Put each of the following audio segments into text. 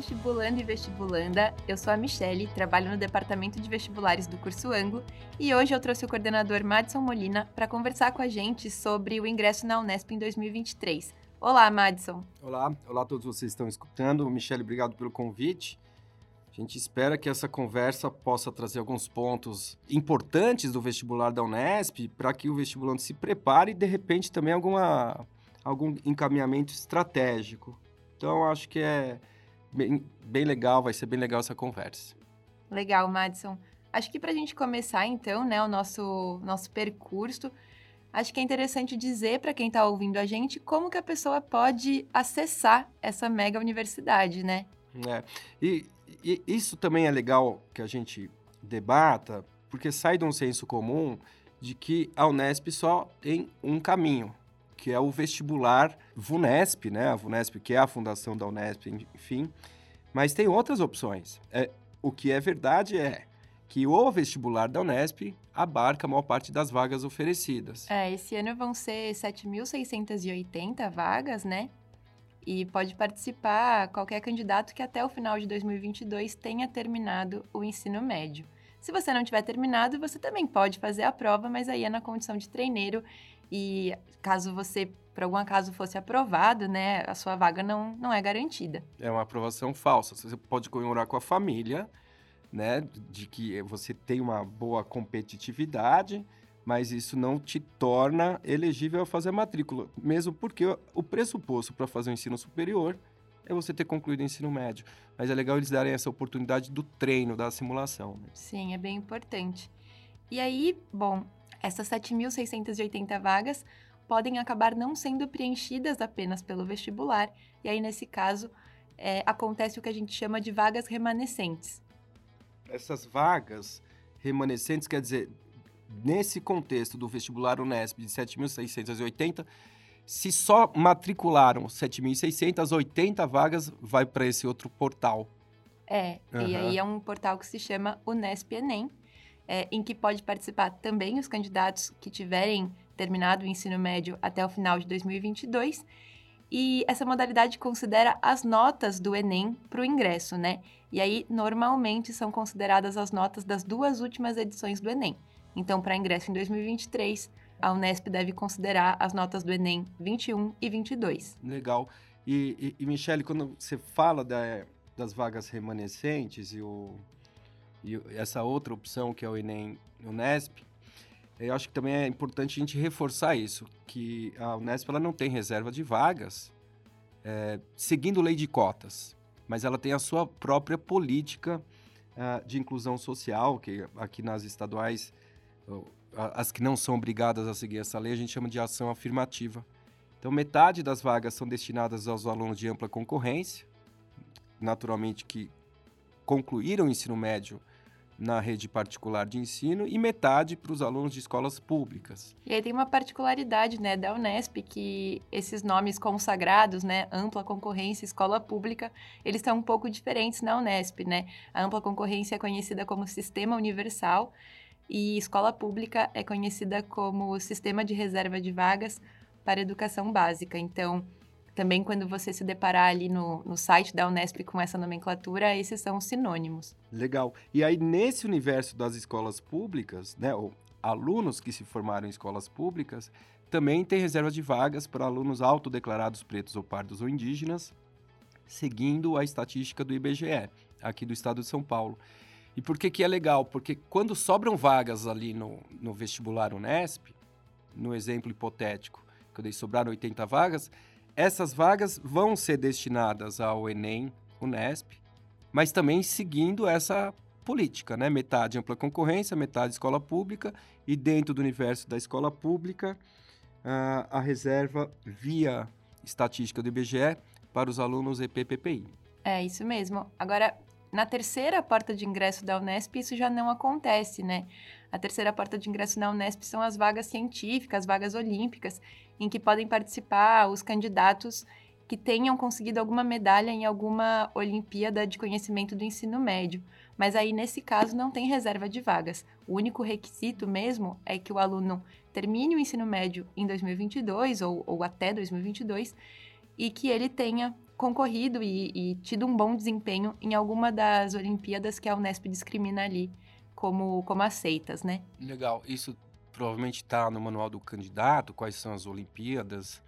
vestibulando e vestibulanda. Eu sou a Michele, trabalho no departamento de vestibulares do curso Anglo e hoje eu trouxe o coordenador Madison Molina para conversar com a gente sobre o ingresso na Unesp em 2023. Olá, Madison. Olá, olá a todos vocês que estão escutando. Michele, obrigado pelo convite. A gente espera que essa conversa possa trazer alguns pontos importantes do vestibular da Unesp para que o vestibulante se prepare e, de repente, também alguma, algum encaminhamento estratégico. Então, acho que é bem, bem legal, vai ser bem legal essa conversa. Legal, Madison. Acho que para a gente começar, então, né, o nosso, nosso percurso, acho que é interessante dizer para quem está ouvindo a gente como que a pessoa pode acessar essa mega universidade, né? É, e, e isso também é legal que a gente debata, porque sai de um senso comum de que a Unesp só tem um caminho, que é o vestibular VUNESP, né? A VUNESP, que é a fundação da Unesp, enfim. Mas tem outras opções. É, o que é verdade é que o vestibular da Unesp abarca a maior parte das vagas oferecidas. É, esse ano vão ser 7.680 vagas, né? E pode participar qualquer candidato que até o final de 2022 tenha terminado o ensino médio. Se você não tiver terminado, você também pode fazer a prova, mas aí é na condição de treineiro e caso você, por algum acaso, fosse aprovado, né, a sua vaga não, não é garantida. É uma aprovação falsa. Você pode comemorar com a família, né, de que você tem uma boa competitividade, mas isso não te torna elegível a fazer a matrícula, mesmo porque o pressuposto para fazer o ensino superior é você ter concluído o ensino médio. Mas é legal eles darem essa oportunidade do treino, da simulação. Né? Sim, é bem importante. E aí, bom, essas 7.680 vagas podem acabar não sendo preenchidas apenas pelo vestibular, e aí, nesse caso, é, acontece o que a gente chama de vagas remanescentes. Essas vagas remanescentes, quer dizer, nesse contexto do vestibular Unesp de 7.680, se só matricularam 7.600, 80 vagas vai para esse outro portal. É, uhum. e aí é um portal que se chama Unesp Enem, é, em que pode participar também os candidatos que tiverem terminado o ensino médio até o final de 2022. E essa modalidade considera as notas do Enem para o ingresso, né? E aí, normalmente, são consideradas as notas das duas últimas edições do Enem. Então, para ingresso em 2023, a Unesp deve considerar as notas do Enem 21 e 22. Legal. E, e, e Michele, quando você fala da, das vagas remanescentes e o, e essa outra opção que é o Enem Unesp, eu acho que também é importante a gente reforçar isso, que a Unesp ela não tem reserva de vagas é, seguindo lei de cotas, mas ela tem a sua própria política uh, de inclusão social, que aqui nas estaduais, as que não são obrigadas a seguir essa lei, a gente chama de ação afirmativa. Então, metade das vagas são destinadas aos alunos de ampla concorrência, naturalmente que concluíram o ensino médio na rede particular de ensino e metade para os alunos de escolas públicas. E aí tem uma particularidade, né, da Unesp que esses nomes consagrados, né, ampla concorrência, escola pública, eles são um pouco diferentes na Unesp, né? A ampla concorrência é conhecida como sistema universal e escola pública é conhecida como sistema de reserva de vagas para educação básica. Então, também quando você se deparar ali no, no site da Unesp com essa nomenclatura, esses são os sinônimos. Legal. E aí, nesse universo das escolas públicas, né, ou alunos que se formaram em escolas públicas, também tem reserva de vagas para alunos autodeclarados pretos ou pardos ou indígenas, seguindo a estatística do IBGE, aqui do estado de São Paulo. E por que, que é legal? Porque quando sobram vagas ali no, no vestibular Unesp, no exemplo hipotético, que eu dei sobraram 80 vagas, essas vagas vão ser destinadas ao Enem, Unesp, mas também seguindo essa política, né? Metade ampla concorrência, metade escola pública e dentro do universo da escola pública uh, a reserva via estatística do IBGE para os alunos EPPPI. É isso mesmo. Agora, na terceira porta de ingresso da Unesp, isso já não acontece, né? A terceira porta de ingresso na Unesp são as vagas científicas, vagas olímpicas, em que podem participar os candidatos que tenham conseguido alguma medalha em alguma Olimpíada de conhecimento do ensino médio. Mas aí, nesse caso, não tem reserva de vagas. O único requisito mesmo é que o aluno termine o ensino médio em 2022 ou, ou até 2022 e que ele tenha concorrido e, e, tido um bom desempenho em alguma das Olimpíadas que a Unesp discrimina ali como, como aceitas, né? Legal. Isso provavelmente está no manual do candidato, quais são as Olimpíadas?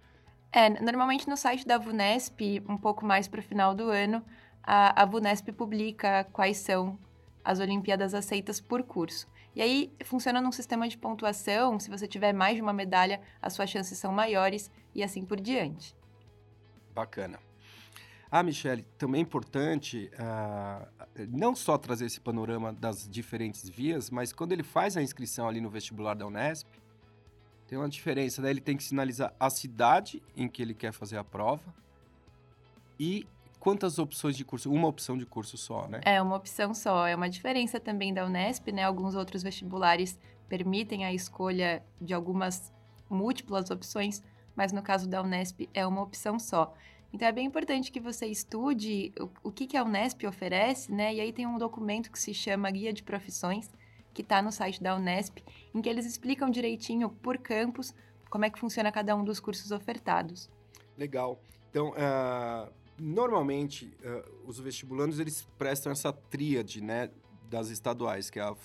É, normalmente no site da VUNESP, um pouco mais para o final do ano, a, a VUNESP publica quais são as Olimpíadas aceitas por curso. E aí funciona num sistema de pontuação, se você tiver mais de uma medalha, as suas chances são maiores e assim por diante. Bacana. Ah, Michele, também é importante uh, não só trazer esse panorama das diferentes vias, mas quando ele faz a inscrição ali no vestibular da Unesp, tem uma diferença, né? Ele tem que sinalizar a cidade em que ele quer fazer a prova e quantas opções de curso? Uma opção de curso só, né? É, uma opção só. É uma diferença também da Unesp, né? Alguns outros vestibulares permitem a escolha de algumas múltiplas opções, mas no caso da Unesp é uma opção só. Então é bem importante que você estude o, o que, que a Unesp oferece, né? E aí tem um documento que se chama Guia de Profissões, que está no site da Unesp, em que eles explicam direitinho por campus como é que funciona cada um dos cursos ofertados. Legal. Então, uh, normalmente, uh, os vestibulandos, eles prestam essa tríade, né, das estaduais, que é a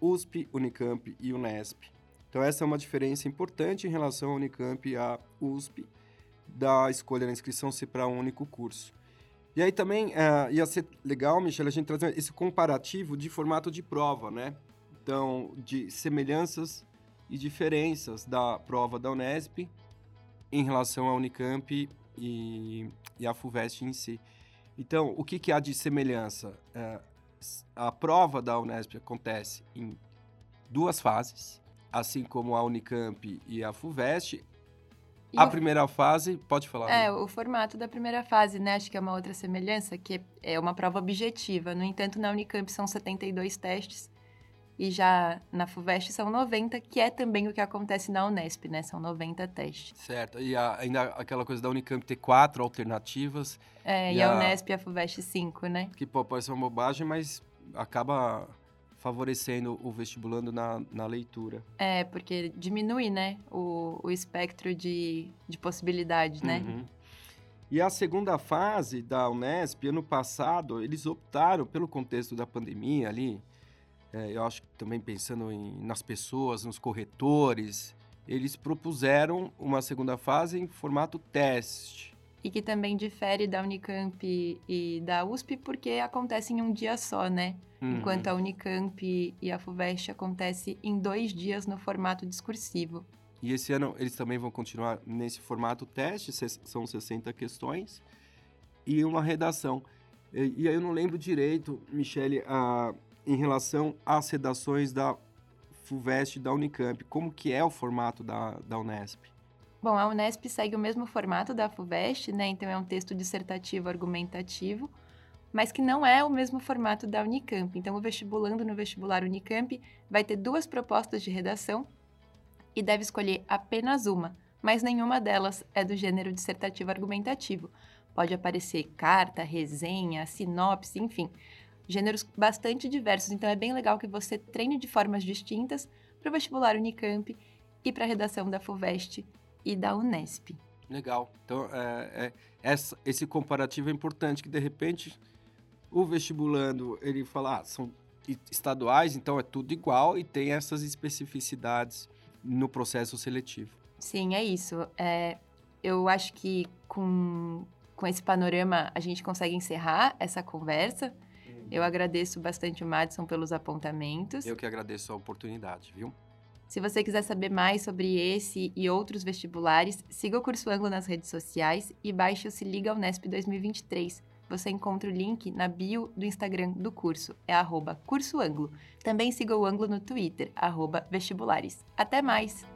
USP, Unicamp e Unesp. Então, essa é uma diferença importante em relação à Unicamp e à USP, da escolha da inscrição ser para um único curso. E aí também uh, ia ser legal, Michelle, a gente trazer esse comparativo de formato de prova, né? Então, de semelhanças e diferenças da prova da Unesp em relação à Unicamp e, e a FUVEST em si. Então, o que, que há de semelhança? É, a prova da Unesp acontece em duas fases, assim como a Unicamp e a FUVEST. E a o... primeira fase, pode falar. É, o formato da primeira fase, né? Acho que é uma outra semelhança, que é uma prova objetiva. No entanto, na Unicamp são 72 testes e já na FUVEST são 90, que é também o que acontece na Unesp, né? São 90 testes. Certo. E a, ainda aquela coisa da Unicamp ter quatro alternativas. É, e, e a, a Unesp e a FUVEST cinco, né? Que pô, pode ser uma bobagem, mas acaba favorecendo o vestibulando na, na leitura. É, porque diminui, né, o, o espectro de, de possibilidades, né? Uhum. E a segunda fase da Unesp, ano passado, eles optaram, pelo contexto da pandemia ali, é, eu acho que também pensando em, nas pessoas, nos corretores, eles propuseram uma segunda fase em formato teste. E que também difere da Unicamp e da USP porque acontece em um dia só, né? Uhum. Enquanto a Unicamp e a FUVEST acontece em dois dias no formato discursivo. E esse ano eles também vão continuar nesse formato teste, são 60 questões e uma redação. E, aí eu não lembro direito, Michele, a, em relação às redações da FUVEST e da Unicamp. Como que é o formato da, da Unesp? Bom, a Unesp segue o mesmo formato da FUVEST, né? Então é um texto dissertativo argumentativo, mas que não é o mesmo formato da Unicamp. Então o vestibulando no vestibular Unicamp vai ter duas propostas de redação e deve escolher apenas uma, mas nenhuma delas é do gênero dissertativo argumentativo. Pode aparecer carta, resenha, sinopse, enfim gêneros bastante diversos. Então é bem legal que você treine de formas distintas para o vestibular Unicamp e para a redação da FUVEST e da Unesp. Legal. Então, é, é, essa, esse comparativo é importante, que de repente o vestibulando, ele fala, ah, são estaduais, então é tudo igual e tem essas especificidades no processo seletivo. Sim, é isso. É, eu acho que com, com esse panorama a gente consegue encerrar essa conversa. Eu agradeço bastante o Madison pelos apontamentos. Eu que agradeço a oportunidade, viu? Se você quiser saber mais sobre esse e outros vestibulares, siga o Curso Anglo nas redes sociais e baixe o Se Liga Unesp 2023. Você encontra o link na bio do Instagram do curso, é arroba Curso Anglo. Também siga o Anglo no Twitter, arroba Vestibulares. Até mais!